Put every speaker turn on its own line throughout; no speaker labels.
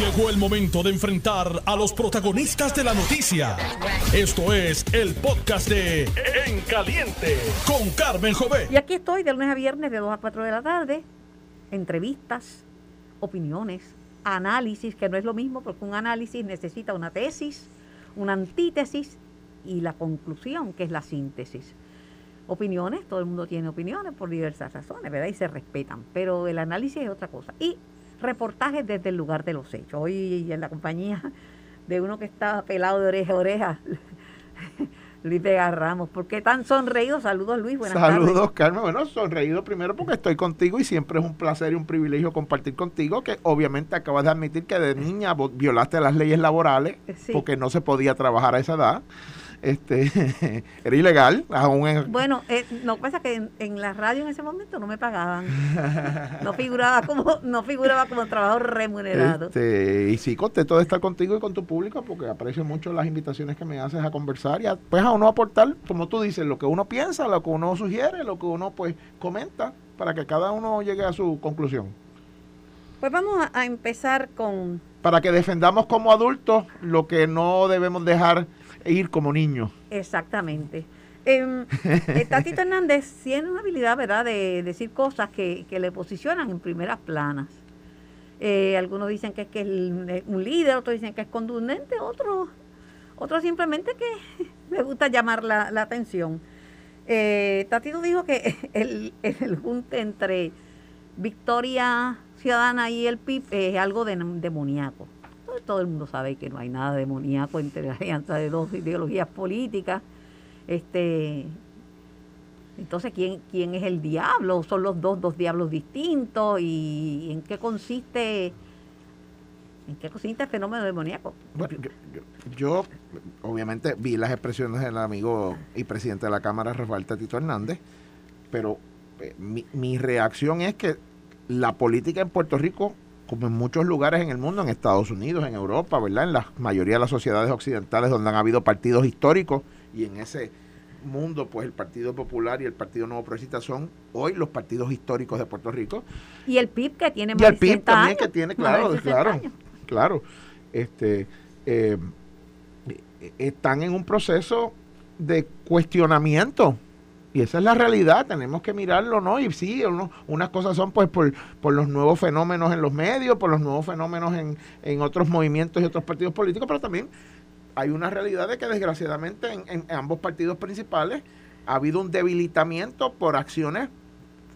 Llegó el momento de enfrentar a los protagonistas de la noticia. Esto es el podcast de En Caliente con Carmen Jové.
Y aquí estoy de lunes a viernes de 2 a 4 de la tarde. Entrevistas, opiniones, análisis, que no es lo mismo porque un análisis necesita una tesis, una antítesis y la conclusión, que es la síntesis. Opiniones, todo el mundo tiene opiniones por diversas razones, ¿verdad? Y se respetan, pero el análisis es otra cosa. Y reportajes desde el lugar de los hechos. Hoy en la compañía de uno que estaba pelado de oreja a oreja, Luis Vega Ramos. ¿Por qué tan sonreído? Saludos, Luis.
Buenas Saludos, Carmen. Bueno, sonreído primero porque estoy contigo y siempre es un placer y un privilegio compartir contigo, que obviamente acabas de admitir que de niña violaste las leyes laborales porque no se podía trabajar a esa edad este era ilegal aún
bueno eh, no pasa que en, la radio en ese momento no me pagaban. No figuraba como no figuraba como trabajo remunerado.
Este, y sí contento de estar contigo y con tu público porque aprecio mucho las invitaciones que me haces a conversar y a, pues a uno aportar como tú dices lo que uno piensa lo que uno sugiere lo que uno pues comenta para que cada uno llegue a su conclusión.
Pues vamos a empezar con
para que defendamos como adultos lo que no debemos dejar ir como niño.
Exactamente. Eh, Tatito Hernández tiene una habilidad, ¿verdad?, de decir cosas que, le posicionan en primeras planas. Eh, algunos dicen que es que es un líder, otros dicen que es contundente, otros otros simplemente que le gusta llamar la, atención. Eh, Tatito dijo que el, el junte entre Victoria Ciudadana y el PIB es algo demoníaco todo el mundo sabe que no hay nada demoníaco entre la alianza de dos ideologías políticas. Este, entonces, ¿quién, ¿quién es el diablo? ¿Son los dos, dos diablos distintos? ¿Y en qué consiste ¿En qué consiste el fenómeno demoníaco?
Yo, obviamente vi las expresiones del amigo y presidente de la Cámara, Rafael Tatito Hernández, pero eh, mi, mi, reacción es que la política en Puerto Rico como en muchos lugares en el mundo, en Estados Unidos, en Europa, ¿verdad? En la mayoría de las sociedades occidentales donde han habido partidos históricos y en ese mundo, pues el Partido Popular y el Partido Nuevo Progresista son hoy los partidos históricos de Puerto Rico.
Y el PIB que tiene más
Y el PIB también que tiene, claro, claro, claro. Este, eh, están en un proceso de cuestionamiento y esa es la realidad, tenemos que mirarlo, ¿no? Y sí, unas cosas son pues por, por los nuevos fenómenos en los medios, por los nuevos fenómenos en, en otros movimientos y otros partidos políticos, pero también hay una realidad de que desgraciadamente en, en, ambos partidos principales ha habido un debilitamiento por acciones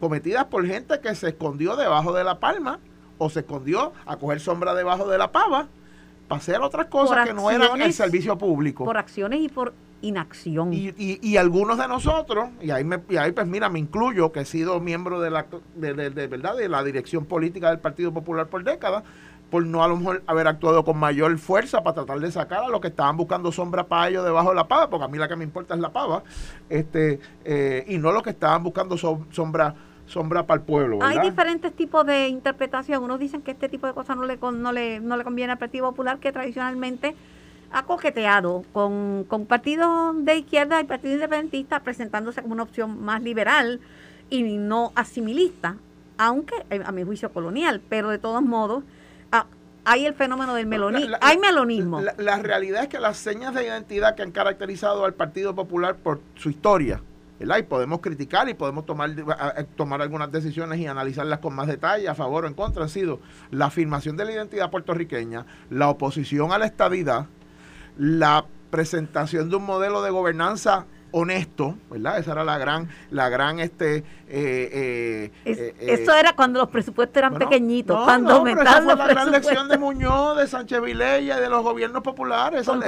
cometidas por gente que se escondió debajo de la palma o se escondió a coger sombra debajo de la pava para hacer otras cosas que no eran el servicio público.
Por acciones y por inacción.
Y, y, algunos de nosotros, y ahí, me, y ahí pues mira, me incluyo, que he sido miembro de la, de, de, verdad, de la dirección política del Partido Popular por décadas, por no a lo mejor haber actuado con mayor fuerza para tratar de sacar a los que estaban buscando sombra para ellos debajo de la pava, porque a mí la que me importa es la pava, este eh, y no los que estaban buscando sombra sombra para el pueblo.
Hay diferentes tipos de interpretación. Unos dicen que este tipo de cosas no le, no le, no le conviene al Partido Popular, que tradicionalmente ha coqueteado con, con partidos de izquierda y partidos independentistas presentándose como una opción más liberal y no asimilista, aunque eh, a mi juicio colonial, pero de todos modos ah, hay el fenómeno del melonismo, hay melonismo.
La, realidad es que las señas de identidad que han caracterizado al Partido Popular por su historia, ¿verdad? Y podemos criticar y podemos tomar, tomar algunas decisiones y analizarlas con más detalle, a favor o en contra, han sido la afirmación de la identidad puertorriqueña, la oposición a la estadidad, la presentación de un modelo de gobernanza honesto, ¿verdad? Esa era la gran, la gran, este, eh,
eh, eh, eso era cuando los presupuestos eran pequeñitos, cuando
no, esa fue la gran lección de Muñoz, de Sánchez Vilella de los gobiernos populares.
Con,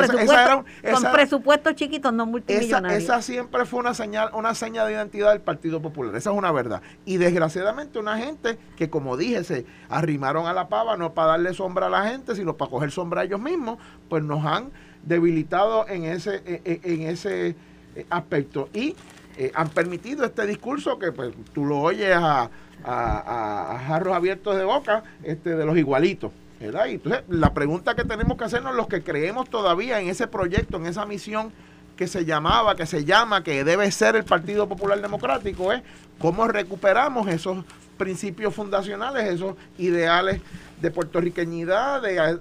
presupuestos chiquitos, no multimillonarios.
Esa, siempre fue una señal, una señal de identidad del Partido Popular, esa es una verdad. Y desgraciadamente una gente que, como dije, se arrimaron a la pava no para darle sombra a la gente, sino para coger sombra a ellos mismos, pues nos han debilitado en ese, en, ese eh, aspecto. Y eh, han permitido este discurso que pues tú lo oyes a, a, jarros abiertos de boca este, de los igualitos. ¿verdad? Entonces la pregunta que tenemos que hacernos los que creemos todavía en ese proyecto, en esa misión que se llamaba, que se llama, que debe ser el Partido Popular Democrático, es cómo recuperamos esos principios fundacionales, esos ideales de puertorriqueñidad, de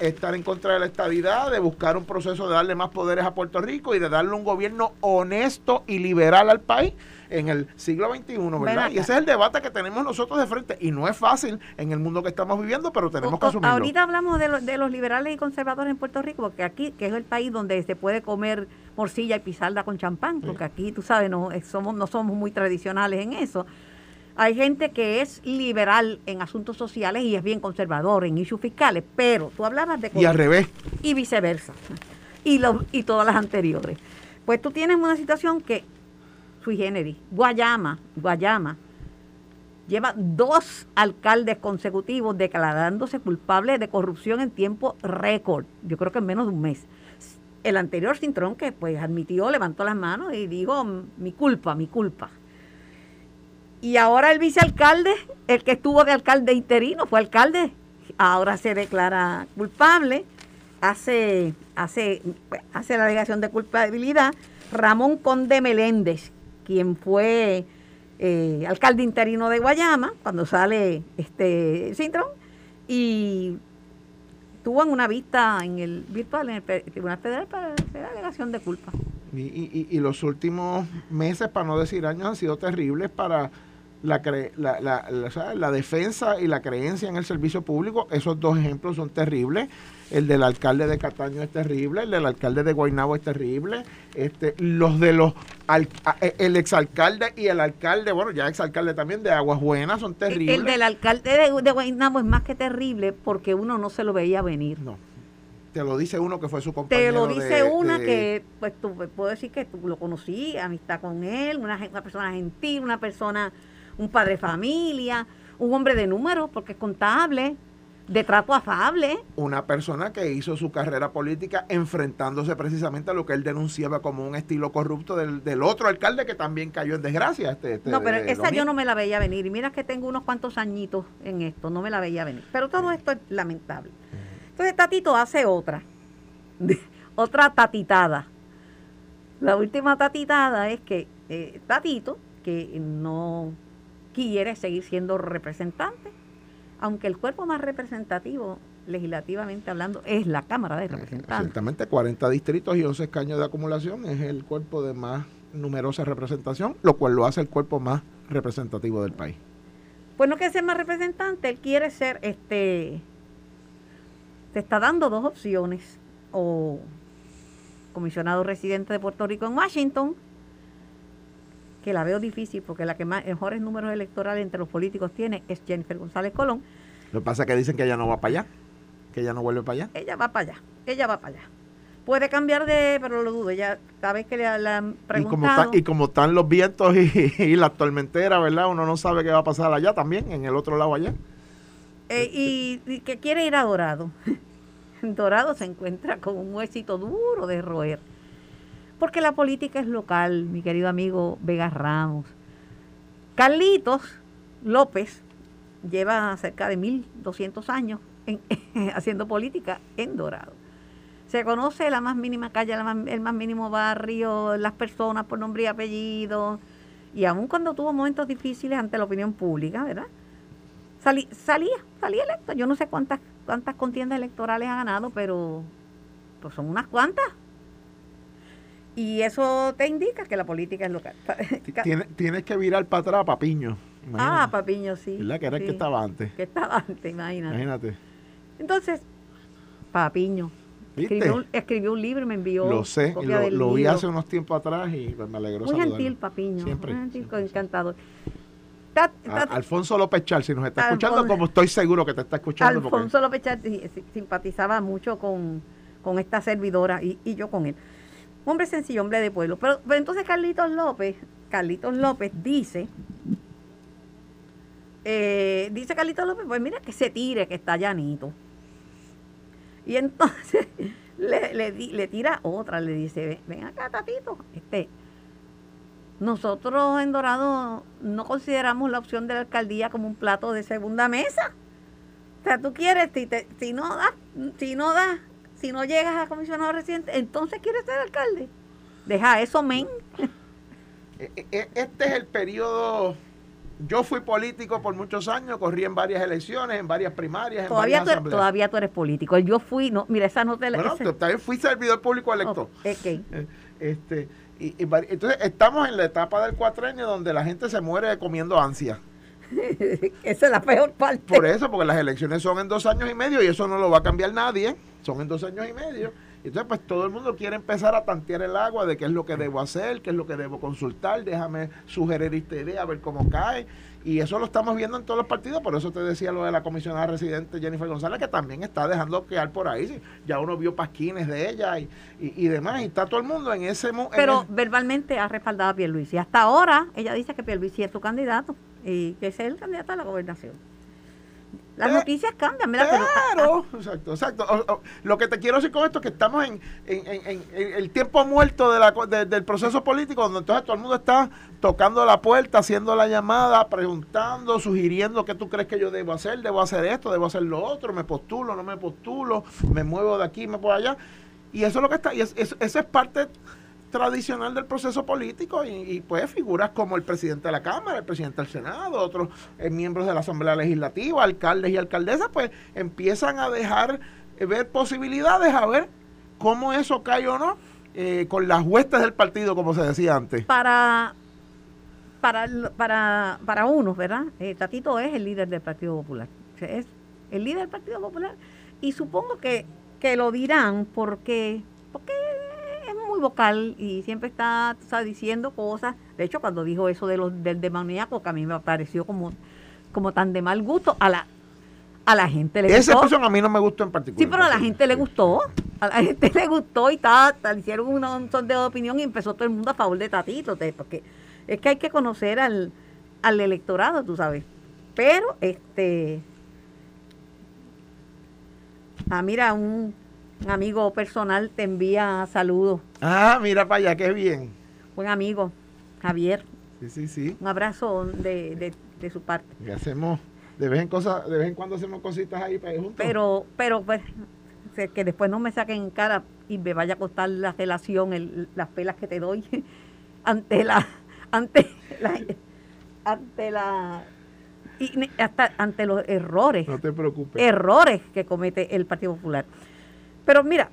estar en contra de la estabilidad, de buscar un proceso de darle más poderes a Puerto Rico y de darle un gobierno honesto y liberal al país en el siglo XXI, ¿verdad? Y ese es el debate que tenemos nosotros de frente. Y no es fácil en el mundo que estamos viviendo, pero tenemos que asumirlo.
Ahorita hablamos de, de los liberales y conservadores en Puerto Rico, porque aquí, que es el país donde se puede comer morcilla y pisarla con champán, porque aquí, tú sabes, no somos, no somos muy tradicionales en eso. Hay gente que es liberal en asuntos sociales y es bien conservador en issues fiscales, pero tú hablabas de...
Y al revés.
Y viceversa. Y, lo, y todas las anteriores. Pues tú tienes una situación que sui generis. Guayama, Guayama, lleva dos alcaldes consecutivos declarándose culpables de corrupción en tiempo récord. Yo creo que en menos de un mes. El anterior Cintrón que pues admitió, levantó las manos y dijo, mi culpa, mi culpa. Y ahora el vicealcalde, el que estuvo de alcalde interino, fue alcalde, ahora se declara culpable, hace, hace, hace la alegación de culpabilidad. Ramón Conde Meléndez, quien fue eh, alcalde interino de Guayama, cuando sale este Cintrón, y tuvo en una vista en el virtual en el Tribunal Federal para hacer alegación de culpa.
Y, y, y, los últimos meses, para no decir años, han sido terribles para la, la, la, la, defensa y la creencia en el servicio público. Esos dos ejemplos son terribles. El del alcalde de Cataño es terrible, el del alcalde de Guaynabo es terrible, este, los de los e, el exalcalde y el alcalde, bueno, ya exalcalde también de Aguas Buenas son terribles.
El, del alcalde de, de Guaynabo es más que terrible porque uno no se lo veía venir.
No te lo dice uno que fue su compañero.
Te lo dice una que, pues tú puedo decir que tú lo conocí, amistad con él, una, una persona gentil, una persona un padre de familia, un hombre de números, porque es contable, de trato afable.
Una persona que hizo su carrera política enfrentándose precisamente a lo que él denunciaba como un estilo corrupto del, otro alcalde que también cayó en desgracia. Este, este
no, pero esa yo no me la veía venir. Y mira que tengo unos cuantos añitos en esto, no me la veía venir. Pero todo esto es lamentable. Entonces Tatito hace otra, otra tatitada. La última tatitada es que eh, Tatito, que no quiere seguir siendo representante, aunque el cuerpo más representativo legislativamente hablando es la Cámara de Representantes.
Ciertamente 40 distritos y 11 escaños de acumulación es el cuerpo de más numerosa representación, lo cual lo hace el cuerpo más representativo del país.
Pues no que sea más representante, él quiere ser este te está dando dos opciones o comisionado residente de Puerto Rico en Washington que la veo difícil porque la que más, mejores números electorales entre los políticos tiene es Jennifer González Colón.
Lo que pasa es que dicen que ella no va para allá, que ella no vuelve para allá.
Ella va para allá, ella va para allá. Puede cambiar de, pero lo dudo, cada vez que le, han preguntado.
Y como, están los vientos y, la tormentera, ¿verdad? Uno no sabe qué va a pasar allá también, en el otro lado allá.
Eh, y, y, que quiere ir a Dorado. Dorado se encuentra con un huesito duro de roer porque la política es local, mi querido amigo Vega Ramos. Carlitos López lleva cerca de 1.200 años haciendo política en Dorado. Se conoce la más mínima calle, el más mínimo barrio, las personas por nombre y apellido. Y aun cuando tuvo momentos difíciles ante la opinión pública, ¿verdad? salía, salía electo. Yo no sé cuántas, cuántas contiendas electorales ha ganado, pero pues son unas cuantas. Y eso te indica que la política es local.
Tienes, que virar para atrás a Papiño.
Ah, Papiño, sí.
¿Verdad? Que era el que estaba antes.
Que estaba antes, imagínate.
Imagínate.
Entonces, Papiño. Escribió un, libro y me envió.
Lo sé, lo, vi hace unos tiempos atrás y me alegró
Muy gentil, Papiño. Siempre. Muy gentil, encantador.
Alfonso López Char, si nos está escuchando, como estoy seguro que te está escuchando.
Alfonso López Char simpatizaba mucho con, con esta servidora y, y yo con él hombre sencillo, hombre de pueblo. Pero, entonces Carlitos López, Carlitos López dice, eh, dice Carlitos López, pues mira que se tire, que está llanito. Y entonces le, le, tira otra, le dice, ven acá, Tatito, este, nosotros en Dorado no consideramos la opción de la alcaldía como un plato de segunda mesa. O sea, tú quieres, si, si no da, si no da si no llegas a comisionado residente, entonces quieres ser alcalde. Deja eso, men.
E, e, e, este es el periodo yo fui político por muchos años, corrí en varias elecciones, en varias primarias,
todavía
en varias
tú, Todavía tú eres político. Yo fui, no, mira, esa no te
la... Bueno, también fui servidor público electo.
Okay.
Eh, este, y, entonces estamos en la etapa del cuatrenio donde la gente se muere comiendo ansia.
Esa es la peor parte.
Por eso, porque las elecciones son en dos años y medio y eso no lo va a cambiar nadie. Son en dos años y medio. Entonces, pues todo el mundo quiere empezar a tantear el agua de qué es lo que debo hacer, qué es lo que debo consultar, déjame sugerir esta idea, a ver cómo cae. Y eso lo estamos viendo en todos los partidos, por eso te decía lo de la comisionada residente Jennifer González, que también está dejando quedar por ahí. Ya uno vio pasquines de ella y, y, demás, y está todo el mundo en ese...
Pero verbalmente ha respaldado a Pierluisi. Hasta ahora ella dice que Pierluisi es su candidato y que es el candidato a la gobernación. Las eh, noticias cambian, mira,
Claro, exacto, exacto. lo que te quiero decir con esto es que estamos en, el tiempo muerto de la, del proceso político, donde entonces todo el mundo está tocando la puerta, haciendo la llamada, preguntando, sugiriendo qué tú crees que yo debo hacer, debo hacer esto, debo hacer lo otro, me postulo, no me postulo, me muevo de aquí, me voy allá. Y eso es lo que está, y es, eso es parte tradicional del proceso político y, pues figuras como el presidente de la Cámara, el presidente del Senado, otros eh, miembros de la Asamblea Legislativa, alcaldes y alcaldesas, pues empiezan a dejar eh, ver posibilidades, a ver cómo eso cae o no, eh, con las huestes del partido, como se decía antes.
Para, para, para, para unos, ¿verdad? Tatito es el líder del Partido Popular. Es el líder del Partido Popular. Y supongo que, que lo dirán porque, muy vocal y siempre está, diciendo cosas. De hecho, cuando dijo eso de los, del demoníaco, que a mí me pareció como, como tan de mal gusto, a la, a la gente le
Esa gustó. a mí no me gustó en particular.
Sí, pero a la gente le gustó. A la gente le gustó y está, hicieron un sondeo de opinión y empezó todo el mundo a favor de Tatito. Porque es que hay que conocer al, al electorado, tú sabes. Pero, este. Ah, mira, un un amigo personal te envía saludos.
Ah, mira para allá, qué bien.
Buen amigo, Javier.
Sí, sí, sí.
Un abrazo de, de, su parte.
Y hacemos, de vez en cosa, de vez en cuando hacemos cositas ahí para ir juntos.
Pero, pero pues, que después no me saquen en cara y me vaya a costar la relación, las pelas que te doy ante la, ante la, ante la y hasta ante los errores.
No te preocupes.
Errores que comete el Partido Popular. Pero mira,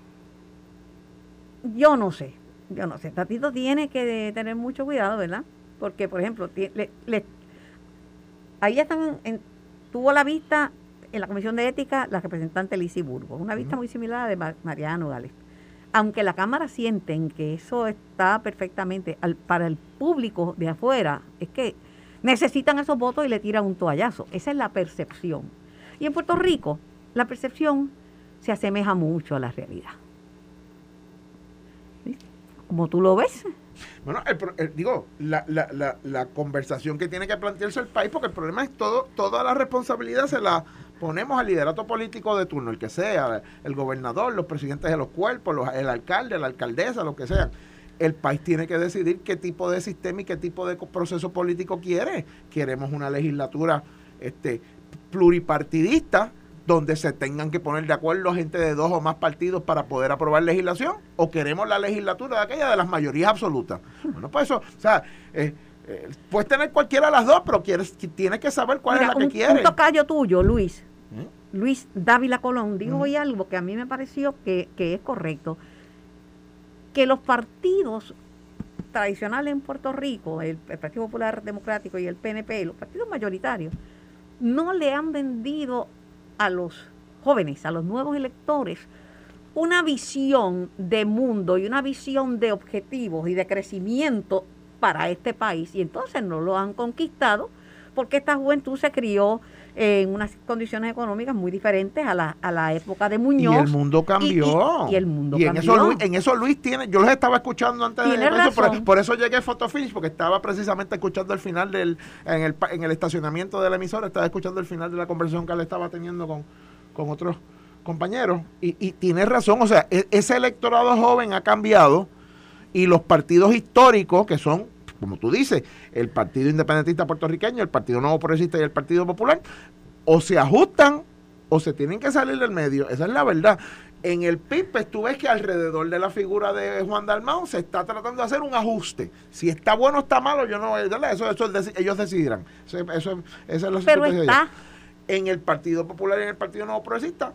yo no sé, yo no sé. Tatito tiene que tener mucho cuidado, ¿verdad? Porque, por ejemplo, ahí están, en, tuvo la vista en la Comisión de Ética la representante Lizy Burgos, una vista muy similar a la de Mariano Gales. Aunque la Cámara sienten que eso está perfectamente para el público de afuera, es que necesitan esos votos y le tiran un toallazo. Esa es la percepción. Y en Puerto Rico, la percepción se asemeja mucho a la realidad. Como tú lo ves.
Bueno, digo, la, la, la, conversación que tiene que plantearse el país, porque el problema es todo, toda la responsabilidad se la ponemos al liderato político de turno, el que sea, el gobernador, los presidentes de los cuerpos, el alcalde, la alcaldesa, lo que sea. El país tiene que decidir qué tipo de sistema y qué tipo de proceso político quiere. Queremos una legislatura este, pluripartidista donde se tengan que poner de acuerdo gente de dos o más partidos para poder aprobar legislación o queremos la legislatura de aquella de las mayorías absolutas. Bueno, pues eso, o sea, eh, eh, puedes tener cualquiera de las dos, pero quieres, tienes que saber cuál es la que quieres. Un
tocayo tuyo, Luis, ¿Eh? Luis Dávila Colón, dijo hoy algo que a mí me pareció que, que es correcto, que los partidos tradicionales en Puerto Rico, el, el Partido Popular Democrático y el PNP, los partidos mayoritarios, no le han vendido a los jóvenes, a los nuevos electores, una visión de mundo y una visión de objetivos y de crecimiento para este país. Y entonces no lo han conquistado porque esta juventud se crió en unas condiciones económicas muy diferentes a la, a la época de Muñoz.
Y el mundo cambió.
Y, el mundo
en
cambió.
Eso Luis, en eso Luis tiene, yo los estaba escuchando antes de eso, por, eso llegué a Photofinish, porque estaba precisamente escuchando el final del, en el, en el estacionamiento de la emisora, estaba escuchando el final de la conversación que él estaba teniendo con, con otros compañeros. Y, y tiene razón, o sea, e, ese electorado joven ha cambiado y los partidos históricos, que son como tú dices, el Partido Independentista Puertorriqueño, el Partido Nuevo Progresista y el Partido Popular, o se ajustan o se tienen que salir del medio, esa es la verdad. En el PIB, pues, tú ves que alrededor de la figura de Juan Dalmau se está tratando de hacer un ajuste. Si está bueno o está malo, yo no eso, eso ellos decidirán. Eso, eso, esa es la
Pero está.
En el Partido Popular y en el Partido Nuevo Progresista,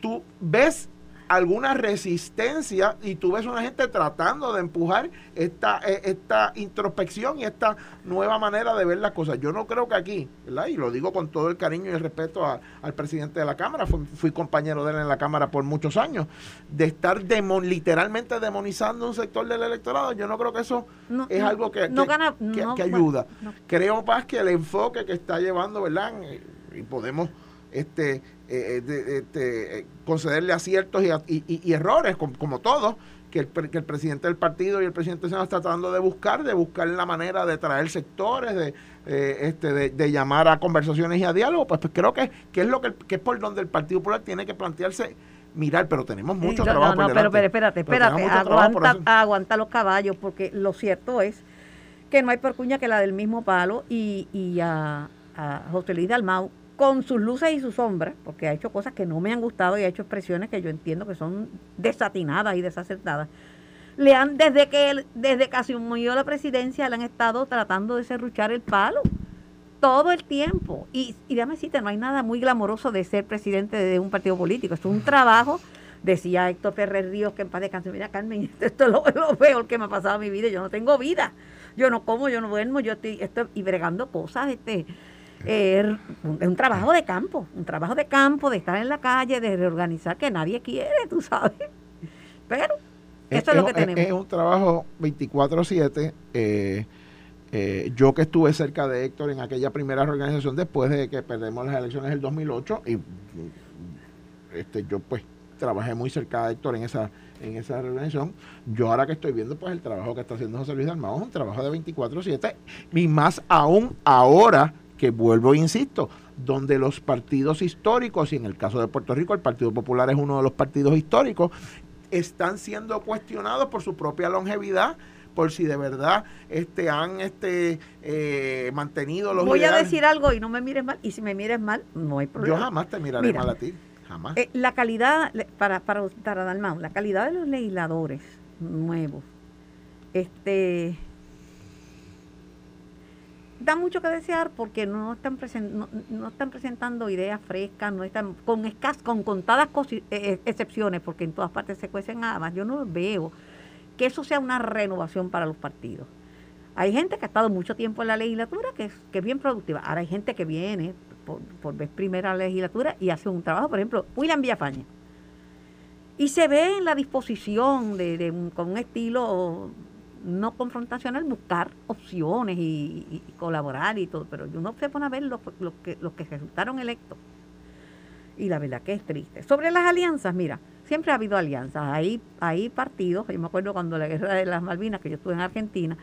tú ves alguna resistencia y tú ves una gente tratando de empujar esta, eh, esta introspección y esta nueva manera de ver las cosas. Yo no creo que aquí, ¿verdad? y lo digo con todo el cariño y el respeto al presidente de la Cámara, fui, compañero de él en la Cámara por muchos años, de estar literalmente demonizando un sector del electorado, yo no creo que eso es algo que, que, ayuda. Creo más que el enfoque que está llevando, ¿verdad? Y podemos este eh, eh, este, concederle aciertos y, errores, como, todos, que el, que el, presidente del partido y el presidente del Senado está tratando de buscar, de buscar la manera de traer sectores, de, eh, este, de, llamar a conversaciones y a diálogo, pues, pues creo que, que, es lo que, es por donde el Partido Popular tiene que plantearse mirar, pero tenemos mucho trabajo.
No, no, pero, espérate, espérate, aguanta, aguanta los caballos, porque lo cierto es que no hay por cuña que la del mismo palo y, y a, a José Luis Dalmau con sus luces y sus sombras, porque ha hecho cosas que no me han gustado y ha hecho expresiones que yo entiendo que son desatinadas y desacertadas. Le han, desde que desde casi murió la presidencia, le han estado tratando de serruchar el palo todo el tiempo. Y, y déjame decirte, no hay nada muy glamoroso de ser presidente de un partido político. Es un trabajo, decía Héctor Ferrer Ríos, que en paz descanse. Mira, Carmen, esto es lo, lo, peor que me ha pasado en mi vida. Yo no tengo vida. Yo no como, yo no duermo, yo estoy, estoy y bregando cosas, este es un, trabajo de campo, un trabajo de campo, de estar en la calle, de reorganizar que nadie quiere, tú sabes. Pero eso es, lo que tenemos.
Es, un trabajo 24-7. Eh, eh, yo que estuve cerca de Héctor en aquella primera reorganización después de que perdemos las elecciones del 2008 y este yo pues trabajé muy cerca de Héctor en esa en esa reorganización. Yo ahora que estoy viendo pues el trabajo que está haciendo José Luis Dalmau es un trabajo de 24/7 y más aún ahora que vuelvo e insisto, donde los partidos históricos, y en el caso de Puerto Rico el Partido Popular es uno de los partidos históricos, están siendo cuestionados por su propia longevidad, por si de verdad este han este eh, mantenido los
Voy a decir algo y no me mires mal, y si me mires mal, no hay problema.
Yo jamás te miraré mal a ti, jamás.
Eh, la calidad, para, para, para Dalmau, la calidad de los legisladores nuevos, este da mucho que desear porque no están, no, están presentando ideas frescas, no están con escas, con contadas eh, eh, excepciones, porque en todas partes se cuecen habas. Yo no veo que eso sea una renovación para los partidos. Hay gente que ha estado mucho tiempo en la legislatura que es, que es bien productiva. Ahora hay gente que viene por, por vez primera legislatura y hace un trabajo, por ejemplo, William Villafaña. Y se ve en la disposición de, de con un estilo no confrontacional, buscar opciones y, colaborar y todo, pero uno se pone a ver los, que, los que resultaron electos. Y la verdad que es triste. Sobre las alianzas, mira, siempre ha habido alianzas. Hay, hay partidos, yo me acuerdo cuando la guerra de las Malvinas, que yo estuve en Argentina,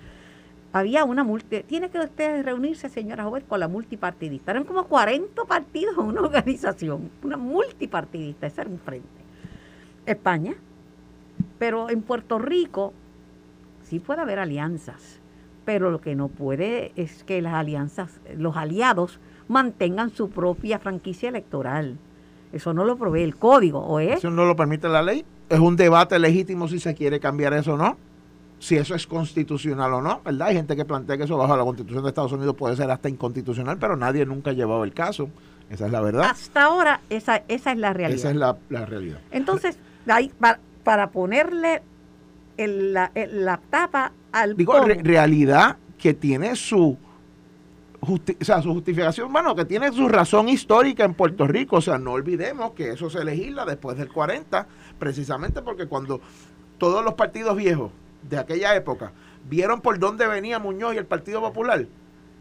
había una multi, tiene que ustedes reunirse, señora Joven, con la multipartidista. Eran como 40 partidos en una organización, una multipartidista, ese era un frente. España, pero en Puerto Rico sí puede haber alianzas, pero lo que no puede es que las alianzas, los aliados mantengan su propia franquicia electoral. Eso no lo provee el código, ¿o es?
Eso no lo permite la ley. Es un debate legítimo si se quiere cambiar eso o no. Si eso es constitucional o no, ¿verdad? Hay gente que plantea que eso bajo la constitución de Estados Unidos puede ser hasta inconstitucional, pero nadie nunca ha llevado el caso. Esa es la verdad.
Hasta ahora, esa, esa es la realidad.
Esa es la, realidad.
Entonces, hay, para ponerle la, la, tapa al
Digo, realidad que tiene su, o sea, su justificación, bueno, que tiene su razón histórica en Puerto Rico. O sea, no olvidemos que eso se legisla después del 40, precisamente porque cuando todos los partidos viejos de aquella época vieron por dónde venía Muñoz y el Partido Popular,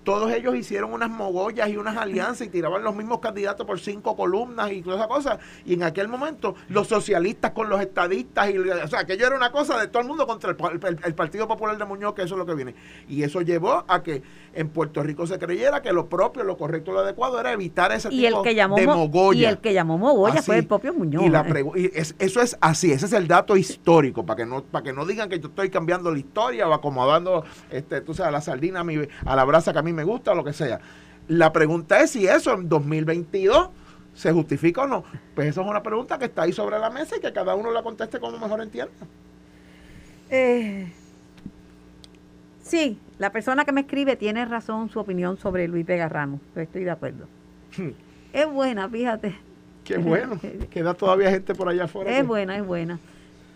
todos ellos hicieron unas mogollas y unas alianzas y tiraban los mismos candidatos por cinco columnas y toda esa cosa. Y en aquel momento los socialistas con los estadistas, y, o sea, aquello era una cosa de todo el mundo contra el, Partido Popular de Muñoz, que eso es lo que viene. Y eso llevó a que en Puerto Rico se creyera que lo propio, lo correcto, lo adecuado era evitar ese
y tipo el que llamó de mogolla. Y el que llamó mogolla fue el propio Muñoz.
Y, eso es así, ese es el dato histórico, para que no para que no digan que yo estoy cambiando la historia o acomodando, este, tú sabes, a la sardina, a, a la brasa que a mí me gusta o lo que sea. La pregunta es si eso en 2022 ¿Se justifica o no? Pues eso es una pregunta que está ahí sobre la mesa y que cada uno la conteste como mejor entienda.
Eh, sí, la persona que me escribe tiene razón su opinión sobre Luis Vega Ramos. Estoy de acuerdo. Hmm. Es buena, fíjate.
Qué bueno. Queda todavía gente por allá afuera.
Es buena, es buena.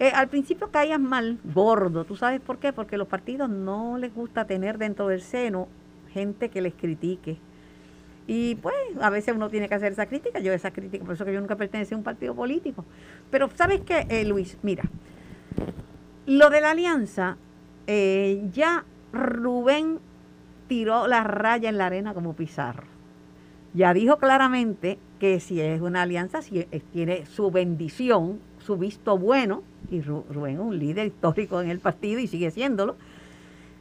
Eh, al principio caías mal, gordo. ¿Tú sabes por qué? Porque los partidos no les gusta tener dentro del seno gente que les critique. Y pues a veces uno tiene que hacer esa crítica. Yo esa crítica, por eso que yo nunca pertenecí a un partido político. Pero ¿sabes qué, eh, Luis? Mira, lo de la alianza, eh, ya Rubén tiró la raya en la arena como Pizarro. Ya dijo claramente que si es una alianza, si tiene su bendición, su visto bueno, y Rubén es un líder histórico en el partido y sigue siéndolo,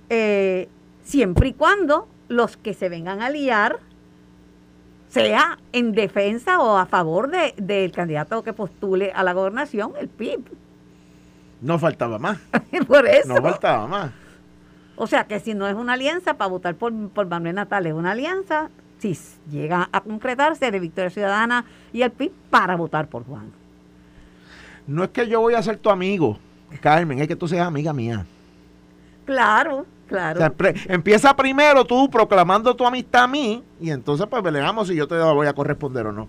eh, siempre y cuando los que se vengan a liar sea en defensa o a favor del de, candidato que postule a la gobernación, el PIB.
No faltaba más.
por eso.
No faltaba más.
O sea que si no es una alianza para votar por, por Manuel Natal, es una alianza, si llega a concretarse de Victoria Ciudadana y el PIB para votar por Juan.
No es que yo voy a ser tu amigo, Carmen, es que tú seas amiga mía.
Claro, claro.
empieza primero tú proclamando tu amistad a mí y entonces pues veamos si yo te voy a corresponder o no.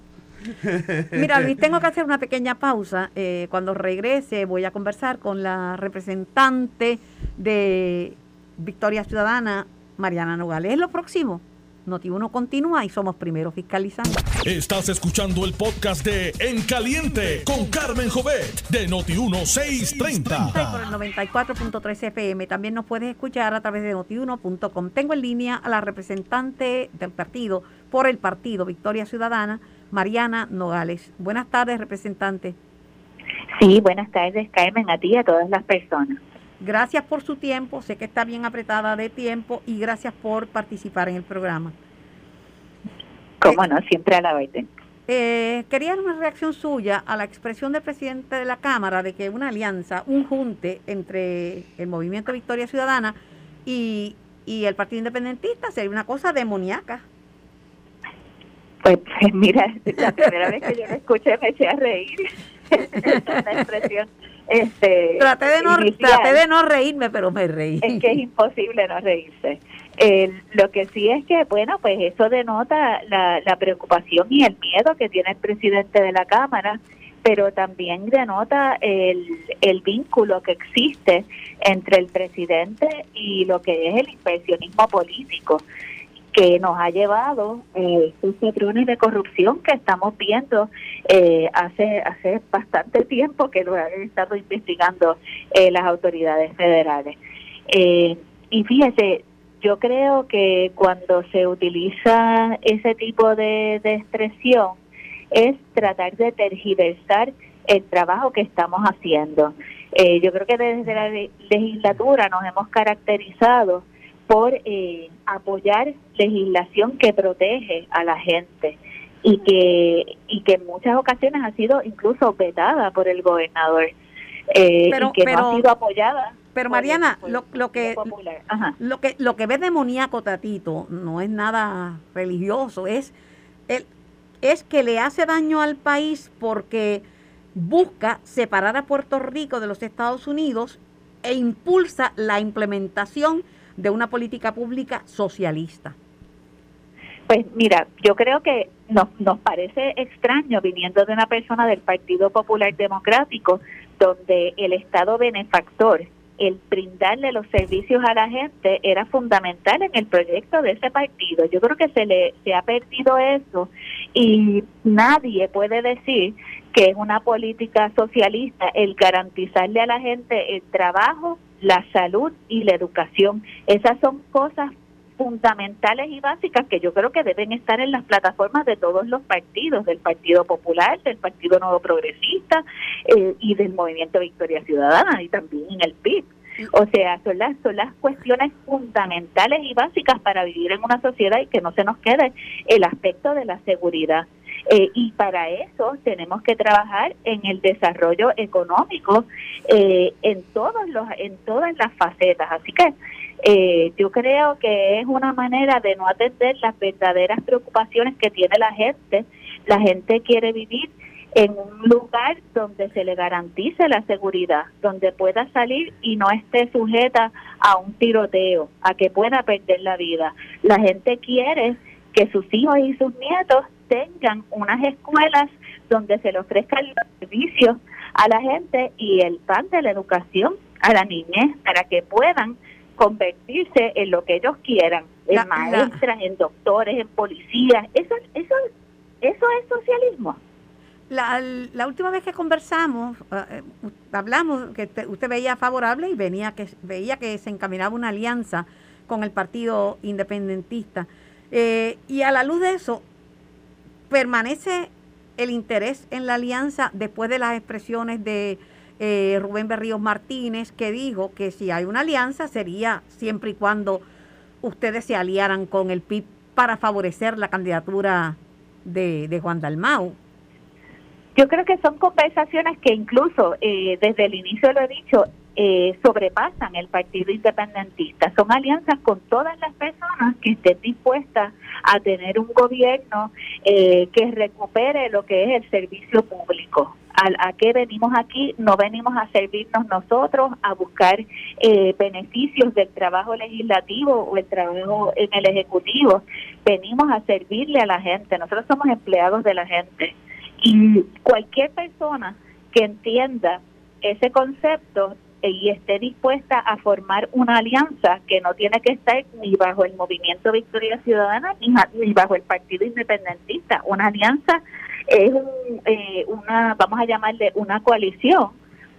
Mira, Luis, tengo que hacer una pequeña pausa. Eh, cuando regrese voy a conversar con la representante de Victoria Ciudadana, Mariana Nogales. Es lo próximo. Noti1 continúa y somos primeros fiscalizando.
Estás escuchando el podcast de En Caliente con Carmen Jovet de Noti1 630.
Por el 94.3 FM. También nos puedes escuchar a través de notiuno.com. Tengo en línea a la representante del partido por el partido Victoria Ciudadana, Mariana Nogales. Buenas tardes, representante.
Sí, buenas tardes, Carmen, a ti y a todas las personas.
Gracias por su tiempo, sé que está bien apretada de tiempo y gracias por participar en el programa.
Cómo no, siempre a la orden.
Eh, quería una reacción suya a la expresión del presidente de la Cámara de que una alianza, un junte entre el Movimiento Victoria Ciudadana y, y el Partido Independentista sería una cosa demoníaca.
Pues, mira, la primera vez que yo lo escuché me eché a reír. Esa expresión este,
traté, de no, de no reírme, pero me reí.
Es que es imposible no reírse. lo que sí es que, bueno, pues eso denota la, la preocupación y el miedo que tiene el presidente de la Cámara, pero también denota el, el vínculo que existe entre el presidente y lo que es el inversionismo político que nos ha llevado eh, esos patrones de corrupción que estamos viendo eh, hace hace bastante tiempo que lo han estado investigando eh, las autoridades federales. Eh, y fíjese, yo creo que cuando se utiliza ese tipo de, de expresión es tratar de tergiversar el trabajo que estamos haciendo. yo creo que desde la legislatura nos hemos caracterizado por eh, apoyar legislación que protege a la gente y que y que en muchas ocasiones ha sido incluso vetada por el gobernador eh, y que no ha sido apoyada
pero Mariana lo, lo que lo que lo que ve demoníaco Tatito no es nada religioso es el, es que le hace daño al país porque busca separar a Puerto Rico de los Estados Unidos e impulsa la implementación de una política pública socialista?
Pues mira, yo creo que nos, nos parece extraño viniendo de una persona del Partido Popular Democrático, donde el Estado benefactor, el brindarle los servicios a la gente era fundamental en el proyecto de ese partido. Yo creo que se le se ha perdido eso y nadie puede decir que es una política socialista el garantizarle a la gente el trabajo, la salud y la educación. Esas son cosas fundamentales y básicas que yo creo que deben estar en las plataformas de todos los partidos, del Partido Popular, del Partido Nuevo Progresista eh, y del Movimiento Victoria Ciudadana y también en el PIB. O sea, son las, son las cuestiones fundamentales y básicas para vivir en una sociedad y que no se nos quede el aspecto de la seguridad. Eh, y para eso tenemos que trabajar en el desarrollo económico eh, en todos los en todas las facetas así que eh, yo creo que es una manera de no atender las verdaderas preocupaciones que tiene la gente La gente quiere vivir en un lugar donde se le garantice la seguridad, donde pueda salir y no esté sujeta a un tiroteo, a que pueda perder la vida. La gente quiere que sus hijos y sus nietos tengan unas escuelas donde se le ofrezcan los servicios a la gente y el pan de la educación a la niñez para que puedan convertirse en lo que ellos quieran, en maestras, en doctores, en policías. Eso, eso, eso es socialismo.
La, la última vez que conversamos, eh, hablamos que usted veía favorable y venía que veía que se encaminaba una alianza con el Partido Independentista. Eh, y a la luz de eso, permanece el interés en la alianza después de las expresiones de Rubén Berríos Martínez, que dijo que si hay una alianza sería siempre y cuando ustedes se aliaran con el PIB para favorecer la candidatura de, de Juan Dalmau.
Yo creo que son conversaciones que incluso eh, desde el inicio lo he dicho, eh, sobrepasan el Partido Independentista. Son alianzas con todas las personas que estén dispuestas a tener un gobierno eh, que recupere lo que es el servicio público. ¿A, qué venimos aquí? No venimos a servirnos nosotros, a buscar beneficios del trabajo legislativo o el trabajo en el Ejecutivo. Venimos a servirle a la gente. Nosotros somos empleados de la gente. Y cualquier persona que entienda ese concepto y esté dispuesta a formar una alianza que no tiene que estar ni bajo el movimiento Victoria Ciudadana ni, bajo el Partido Independentista. Una alianza es eh, una, vamos a llamarle una coalición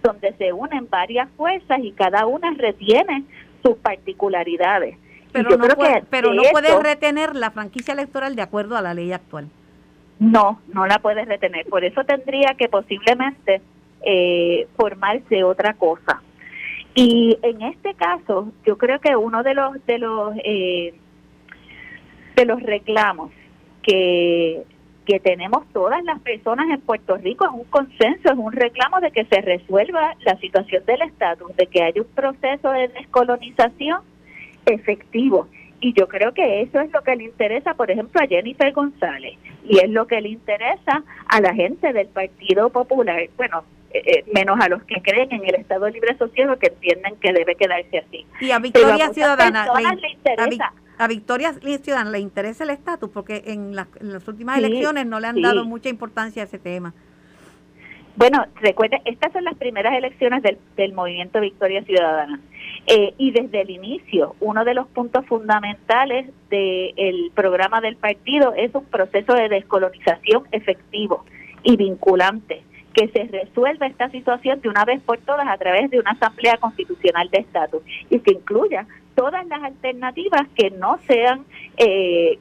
donde se unen varias fuerzas y cada una retiene sus particularidades.
Pero no, puede, pero no puede retener la franquicia electoral de acuerdo a la ley actual.
No, no la puedes retener. Por eso tendría que posiblemente eh, formarse otra cosa. Y en este caso, yo creo que uno de los de los eh, de los reclamos que que tenemos todas las personas en Puerto Rico es un consenso, es un reclamo de que se resuelva la situación del estatus, de que haya un proceso de descolonización efectivo. Y yo creo que eso es lo que le interesa, por ejemplo, a Jennifer González y es lo que le interesa a la gente del Partido Popular, bueno, eh, eh, menos a los que creen en el Estado Libre Asociado que entienden que debe quedarse así.
Y a Victoria Ciudadana le, interesa. A, Victoria Ciudadana le interesa el estatus porque en, las últimas elecciones no le han dado mucha importancia a ese tema.
Bueno, recuerden, estas son las primeras elecciones del, del movimiento Victoria Ciudadana. Eh, y desde el inicio, uno de los puntos fundamentales del programa del partido es un proceso de descolonización efectivo y vinculante, que se resuelva esta situación de una vez por todas a través de una asamblea constitucional de estatus y que incluya todas las alternativas que no sean eh,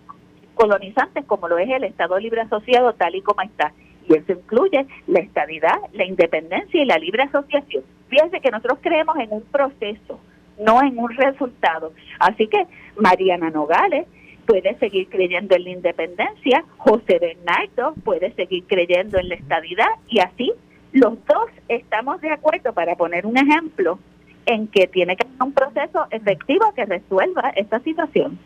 colonizantes como lo es el Estado Libre Asociado tal y como está. Y eso incluye la estabilidad, la independencia y la libre asociación. Fíjense que nosotros creemos en un proceso, no en un resultado. Así que Mariana Nogales puede seguir creyendo en la independencia, José Bernardo puede seguir creyendo en la estabilidad y así los dos estamos de acuerdo, para poner un ejemplo, en que tiene que ser un proceso efectivo que resuelva esta situación.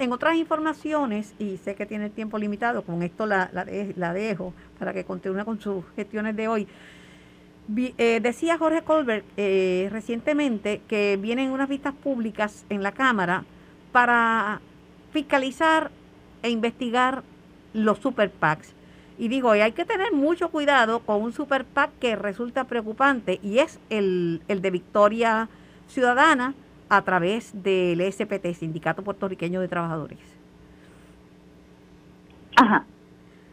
En otras informaciones, y sé que tiene el tiempo limitado, con esto la, la dejo para que continúe con sus gestiones de hoy. Eh, decía Jorge Colbert eh, recientemente que vienen unas vistas públicas en la Cámara para fiscalizar e investigar los super PACs. Y digo, y hay que tener mucho cuidado con un super PAC que resulta preocupante y es el, el de Victoria Ciudadana a través del SPT, Sindicato Puertorriqueño de Trabajadores. Ajá.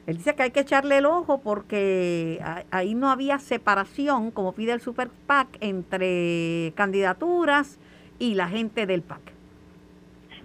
Él dice que hay que echarle el ojo porque ahí no había separación, como pide el Super PAC, entre candidaturas y la gente del PAC.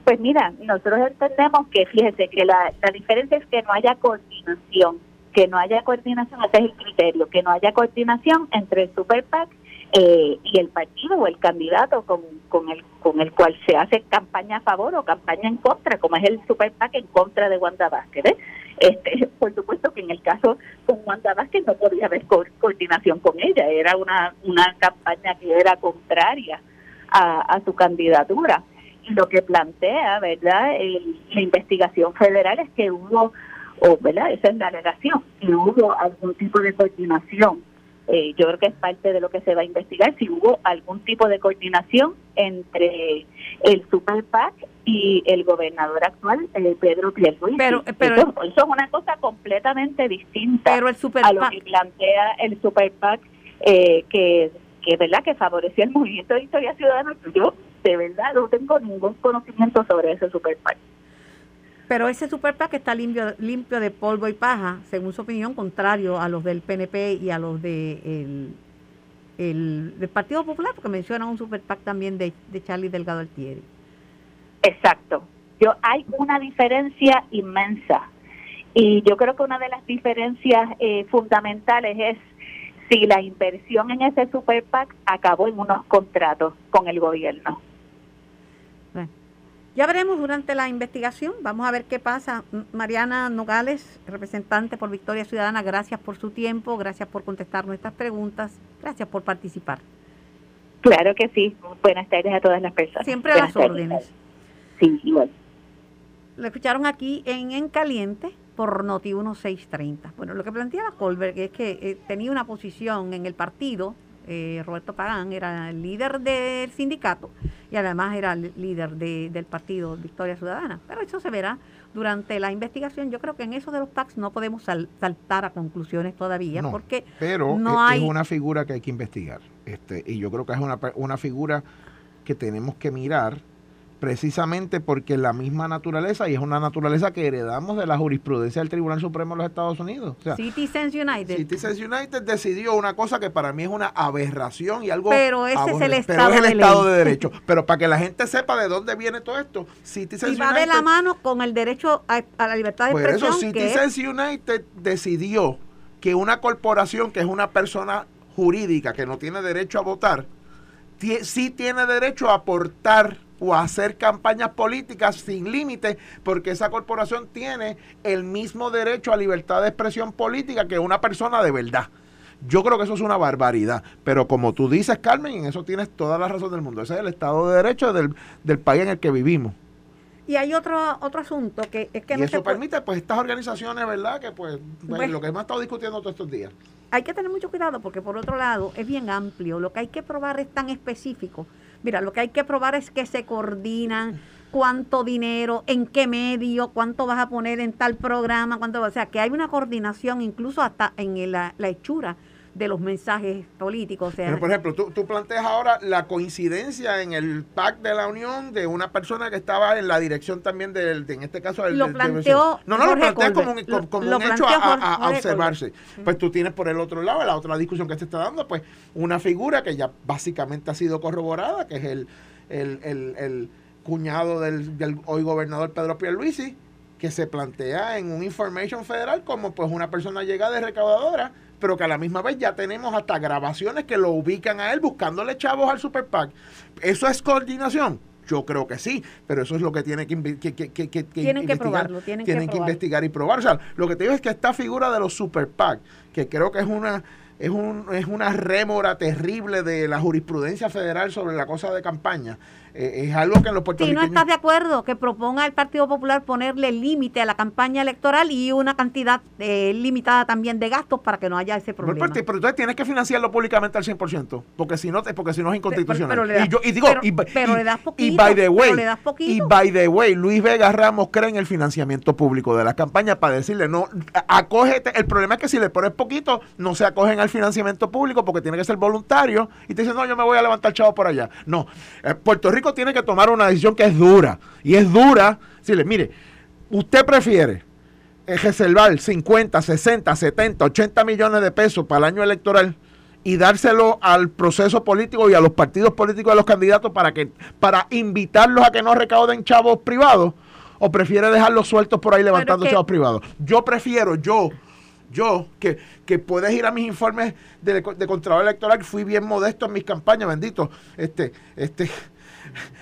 Pues mira, nosotros entendemos que, fíjese, que la, la diferencia es que no haya coordinación, que no haya coordinación, ese es el criterio, que no haya coordinación entre el Super PAC eh, y el partido o el candidato con, con, el, con el cual se hace campaña a favor o campaña en contra, como es el Super PAC en contra de Wanda Vázquez. Este, por supuesto que en el caso con Wanda Vázquez no podía haber coordinación con ella, era una, una campaña que era contraria a, a su candidatura. Lo que plantea, ¿verdad?, la investigación federal es que hubo o ¿verdad? esa es la alegación, si hubo algún tipo de coordinación. Eh, yo creo que es parte de lo que se va a investigar, si hubo algún tipo de coordinación entre el Super PAC y el gobernador actual, eh, Pedro Pierluisi.
Pero, pero
eso, es una cosa completamente distinta
pero el Super
a lo que plantea el Super PAC, eh, que, que, ¿verdad? que favorecía el movimiento de historia ciudadana. Yo, de verdad, no tengo ningún conocimiento sobre ese Super PAC.
Pero ese Super PAC está limpio, limpio de polvo y paja, según su opinión, contrario a los del PNP y a los de el, del Partido Popular, porque menciona un Super PAC también de, de Charlie Delgado Altieri.
Exacto. Yo hay una diferencia inmensa y yo creo que una de las diferencias eh, fundamentales es si la inversión en ese super PAC acabó en unos contratos con el gobierno.
Ya veremos durante la investigación, vamos a ver qué pasa. Mariana Nogales, representante por Victoria Ciudadana, gracias por su tiempo, gracias por contestar nuestras preguntas, gracias por participar.
Claro que sí, buenas tardes a todas las personas.
Siempre a las órdenes.
Sí, igual.
Lo escucharon aquí en En Caliente por Noti 1630. Bueno, lo que planteaba Colbert es que eh, tenía una posición en el partido eh, Roberto Pagán era el líder del sindicato y además era el líder del partido Victoria Ciudadana. Pero eso se verá durante la investigación. Yo creo que en eso de los PACs no podemos saltar a conclusiones todavía porque
pero
no
es,
hay...
es una figura que hay que investigar. Este, y yo creo que es una, una figura que tenemos que mirar precisamente porque la misma naturaleza, y es una naturaleza que heredamos de la jurisprudencia del Tribunal Supremo de los Estados Unidos.
Citizens United.
Citizens United decidió una cosa que para mí es una aberración y algo...
Pero ese es el Estado,
pero es el
de,
estado de Derecho. pero para que la gente sepa de dónde viene todo esto, Citizens
y va de la mano con el derecho a, la libertad de expresión.
Por eso Citizens United decidió que una corporación que es una persona jurídica que no tiene derecho a votar, sí tiene derecho a aportar o hacer campañas políticas sin límite, porque esa corporación tiene el mismo derecho a libertad de expresión política que una persona de verdad. Yo creo que eso es una barbaridad, pero como tú dices, Carmen, en eso tienes toda la razón del mundo. Ese es el Estado de Derecho del, del país en el que vivimos.
Y hay otro otro asunto que es que
y eso permite, pues, estas organizaciones, ¿verdad? Que, pues, pues, lo que hemos estado discutiendo todos estos días.
Hay que tener mucho cuidado porque, por otro lado, es bien amplio. Lo que hay que probar es tan específico Mira, lo que hay que probar es que se coordinan cuánto dinero, en qué medio, cuánto vas a poner en tal programa, cuánto, o sea, que hay una coordinación incluso hasta en la, hechura de los mensajes políticos.
Pero, por ejemplo, tú, tú, planteas ahora la coincidencia en el PAC de la Unión de una persona que estaba en la dirección también del, en este caso, del...
Lo planteó
No, no, lo planteas como un, hecho a, observarse. Pues tú tienes por el otro lado, la otra discusión que se está dando, pues una figura que ya básicamente ha sido corroborada, que es el, el, el, cuñado del, del hoy gobernador Pedro Pierluisi, que se plantea en un information federal como pues una persona llegada y recaudadora pero que a la misma vez ya tenemos hasta grabaciones que lo ubican a él buscándole chavos al Super PAC. ¿Eso es coordinación? Yo creo que sí, pero eso es lo que tiene que, que, que,
tienen que probarlo, tienen,
que, investigar y probar. O sea, lo que te digo es que esta figura de los super PAC, que creo que es una es, un, es una rémora terrible de la jurisprudencia federal sobre la cosa de campaña. Eh, es algo que en los puertorriqueños...
Si no estás de acuerdo, que proponga el Partido Popular ponerle límite a la campaña electoral y una cantidad eh, limitada también de gastos para que no haya ese problema.
Pero, entonces tienes que financiarlo públicamente al 100%, porque si no, porque si no es inconstitucional.
Pero, y, yo, y digo, y, le das poquito,
y by the way, y by the way, Luis Vega Ramos cree en el financiamiento público de la campaña para decirle, no, acógete. El problema es que si le pones poquito, no se acogen al financiamiento público porque tiene que ser voluntario y te dicen, no, yo me voy a levantar chavo por allá. No, eh, Puerto Rico tiene que tomar una decisión que es dura. Y es dura decirle, mire, usted prefiere reservar 50, 60, 70, 80 millones de pesos para el año electoral y dárselo al proceso político y a los partidos políticos de los candidatos para que para invitarlos a que no recauden chavos privados o prefiere dejarlos sueltos por ahí levantando chavos privados. Yo prefiero, yo, yo, que, que puedes ir a mis informes de, de Contralor Electoral, fui bien modesto en mis campañas, bendito. Este, este,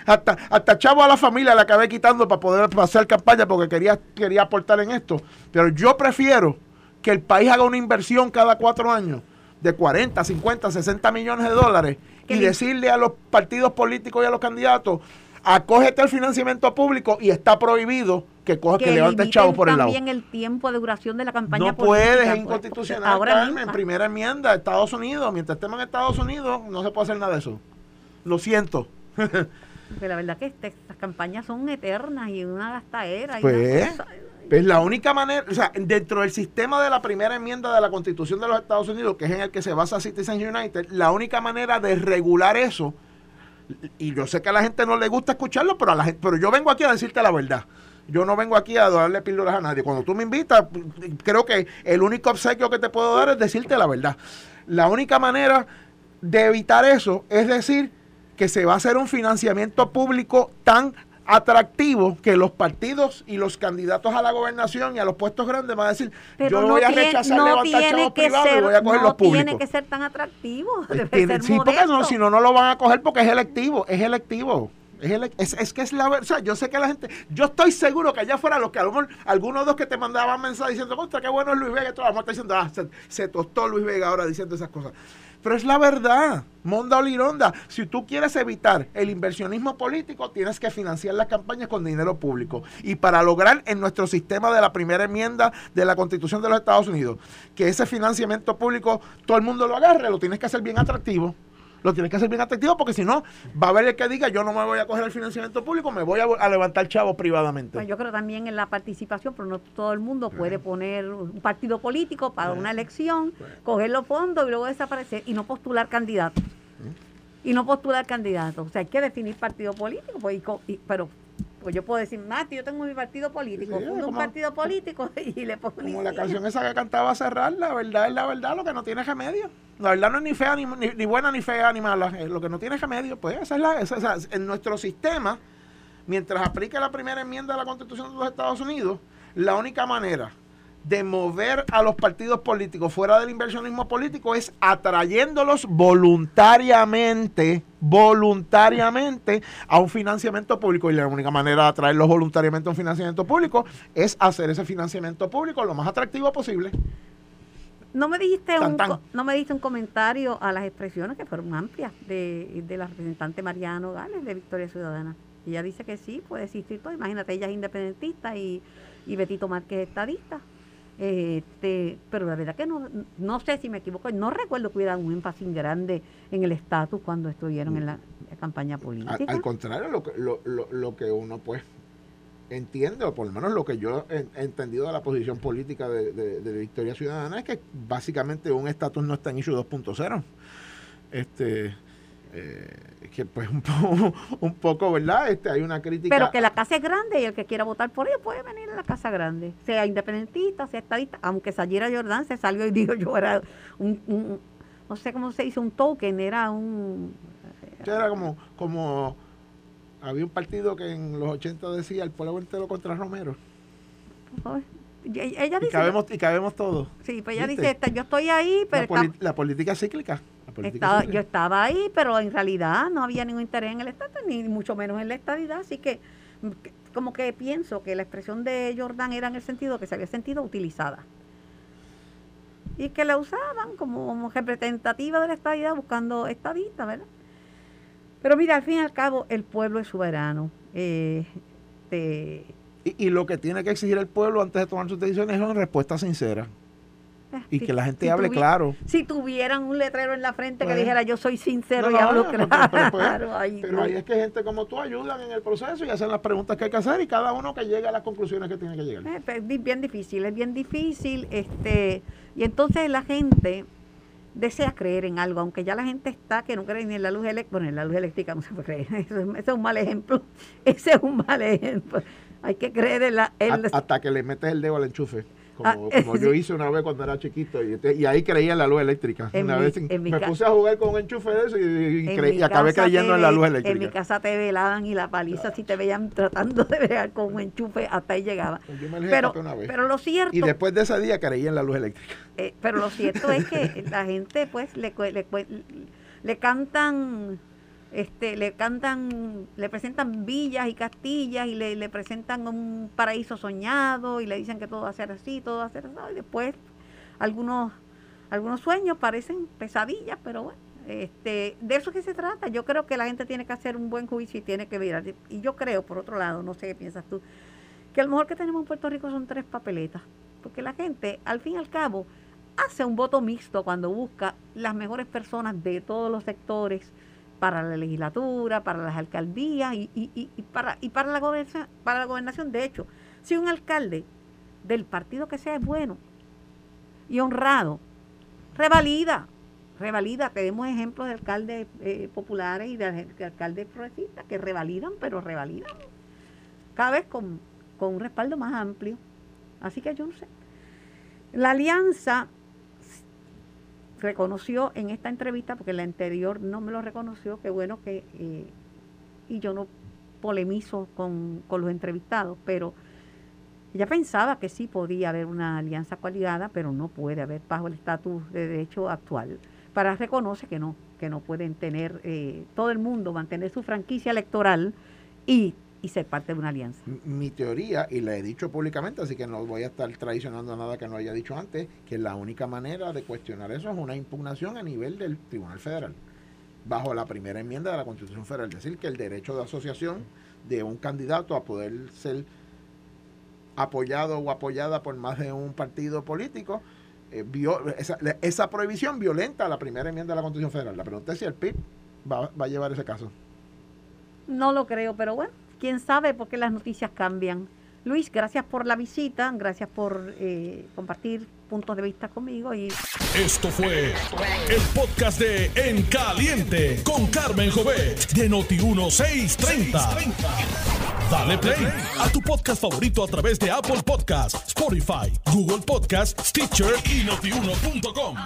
hasta, hasta chavo a la familia le acabé quitando para poder hacer campaña porque quería, quería aportar en esto. Pero yo prefiero que el país haga una inversión cada cuatro años de 40, 50, 60 millones de dólares y decirle a los partidos políticos y a los candidatos, acógete el financiamiento público y está prohibido que coja, que, levante el chavo por el lado.
también el tiempo de duración de la campaña
No puedes, es pues, inconstitucional, ahora en primera enmienda, Estados Unidos, mientras estemos en Estados Unidos, no se puede hacer nada de eso. Lo siento.
Porque la verdad que este, estas campañas son eternas y una gastadera.
Pues, pues la única manera, o sea, dentro del sistema de la primera enmienda de la Constitución de los Estados Unidos, que es en el que se basa Citizens United, la única manera de regular eso, y yo sé que a la gente no le gusta escucharlo, pero, a la gente, pero yo vengo aquí a decirte la verdad. Yo no vengo aquí a darle píldoras a nadie. Cuando tú me invitas, creo que el único obsequio que te puedo dar es decirte la verdad. La única manera de evitar eso es decir que se va a hacer un financiamiento público tan atractivo que los partidos y los candidatos a la gobernación y a los puestos grandes van a decir yo no voy a rechazar levantar chavos privados y voy a coger los públicos.
tiene que ser tan atractivo
debe ser sí porque no si no no lo van a coger porque es electivo es electivo es, es, que es la verdad. O sea, yo sé que la gente. Yo estoy seguro que allá afuera, los que a lo mejor, algunos dos que te mandaban mensajes diciendo, contra, qué bueno es Luis Vega, y todo el mundo está diciendo, ah, se, se, tostó Luis Vega ahora diciendo esas cosas. Pero es la verdad, monda o lironda. Si tú quieres evitar el inversionismo político, tienes que financiar las campañas con dinero público. Y para lograr en nuestro sistema de la primera enmienda de la Constitución de los Estados Unidos que ese financiamiento público todo el mundo lo agarre, lo tienes que hacer bien atractivo lo tienes que hacer bien atractivo porque si no, va a haber el que diga yo no me voy a coger el financiamiento público, me voy a, levantar chavo privadamente.
Pues yo creo también en la participación, pero no todo el mundo puede poner un partido político para una elección, coger los fondos y luego desaparecer y no postular candidatos. Y no postular candidatos. O sea, hay que definir partido político, pues, pero pues yo puedo decir, Mati, yo tengo mi partido político, un partido político y le pongo...
Como la canción esa que cantaba cerrar, la verdad es la verdad, lo que no tiene remedio. La verdad no es ni fea, ni, ni, buena, ni fea, ni mala. Lo que no tiene remedio, pues esa es la... Esa, en nuestro sistema, mientras aplique la primera enmienda de la Constitución de los Estados Unidos, la única manera de mover a los partidos políticos fuera del inversionismo político es atrayéndolos voluntariamente, voluntariamente a un financiamiento público. Y la única manera de atraerlos voluntariamente a un financiamiento público es hacer ese financiamiento público lo más atractivo posible.
No me dijiste un no me diste un comentario a las expresiones que fueron amplias de, de la representante Mariano Gales de Victoria Ciudadana. Ella dice que sí, puede existir todo. Imagínate, ella es independentista y, y Betito Márquez es estadista. Este, pero la verdad que no, no sé si me equivoco, no recuerdo que hubiera un énfasis grande en el estatus cuando estuvieron en la, campaña política.
Al, contrario, lo que, lo, lo, que uno pues entiende, o por lo menos lo que yo he, entendido de la posición política de, de, Victoria Ciudadana, es que básicamente un estatus no está en issue 2.0. Este, eh, que pues un, un poco, ¿verdad? Este, hay una crítica.
Pero que la casa es grande y el que quiera votar por ella puede venir a la casa grande, sea independentista, sea estadista, aunque Sayira Jordán se salió y dijo yo era un, no sé cómo se dice, un token, era un...
Era como, como, había un partido que en los 80 decía el pueblo entero contra Romero.
Ella dice,
y cabemos, y cabemos todos.
Sí, pues ella dice, yo estoy ahí, pero...
la política cíclica
yo estaba ahí, pero en realidad no había ningún interés en el Estado, ni mucho menos en la estadidad, así que como que pienso que la expresión de Jordan era en el sentido que se había sentido utilizada. Y que la usaban como, representativa de la estadidad buscando estadistas, ¿verdad? Pero mira, al fin y al cabo, el pueblo es soberano. Eh,
y, y, lo que tiene que exigir el pueblo antes de tomar sus decisiones es una respuesta sincera. Y que la gente hable claro.
Si tuvieran un letrero en la frente que pues, dijera yo soy sincero y hablo pues, claro.
Pero, ahí, es que gente como tú ayudan en el proceso y hacen las preguntas que hay que hacer y cada uno que llegue a las conclusiones que tiene que llegar.
Eh, es bien difícil, es bien difícil. este Y entonces la gente desea creer en algo, aunque ya la gente está que no cree ni en la luz eléctrica, bueno, en la luz eléctrica no se puede creer, ese es un mal ejemplo, ese es un mal ejemplo, hay que creer en la...
hasta que le metes el dedo al enchufe. Ah, como, yo hice una vez cuando era chiquito y, ahí creía en la luz eléctrica. una vez me puse a jugar con un enchufe de eso y, acabé creyendo en la luz eléctrica.
En mi casa te velaban y la paliza si te veían tratando de ver con un enchufe hasta ahí llegaba. Pues pero, pero lo cierto...
Y después de ese día creía en la luz eléctrica.
Eh, pero lo cierto es que la gente pues le, le, le cantan este, le cantan, le presentan villas y castillas y le, presentan un paraíso soñado y le dicen que todo va a ser así, todo va a ser así, y después algunos, algunos sueños parecen pesadillas, pero bueno, este, de eso que se trata. Yo creo que la gente tiene que hacer un buen juicio y tiene que mirar. Y yo creo, por otro lado, no sé qué piensas tú, que a lo mejor que tenemos en Puerto Rico son tres papeletas, porque la gente, al fin y al cabo, hace un voto mixto cuando busca las mejores personas de todos los sectores para la legislatura, para las alcaldías y, para, la gobernación. De hecho, si un alcalde del partido que sea es bueno y honrado, revalida, revalida. Tenemos ejemplos de alcaldes eh, populares y de, alcaldes progresistas que revalidan, pero revalidan cada vez con un respaldo más amplio. Así que yo no sé. La alianza reconoció en esta entrevista, porque la anterior no me lo reconoció, que bueno que, eh, y yo no polemizo con, con, los entrevistados, pero ella pensaba que sí podía haber una alianza coaligada, pero no puede haber bajo el estatus de derecho actual. Para reconoce que no, que no pueden tener eh, todo el mundo mantener su franquicia electoral y y ser parte de una alianza.
Mi teoría, y la he dicho públicamente, así que no voy a estar traicionando nada que no haya dicho antes, que la única manera de cuestionar eso es una impugnación a nivel del Tribunal Federal, bajo la primera enmienda de la Constitución Federal, es decir, que el derecho de asociación de un candidato a poder ser apoyado o apoyada por más de un partido político, eh, esa, esa, prohibición violenta la primera enmienda de la Constitución Federal. La pregunta es si el PIB va, va a llevar ese caso.
No lo creo, pero bueno quién sabe por qué las noticias cambian. Luis, gracias por la visita, gracias por eh, compartir puntos de vista conmigo. y
Esto fue el podcast de En Caliente con Carmen Jovet de Noti1630. Dale play a tu podcast favorito a través de Apple Podcasts, Spotify, Google Podcasts, Stitcher y notiuno.com.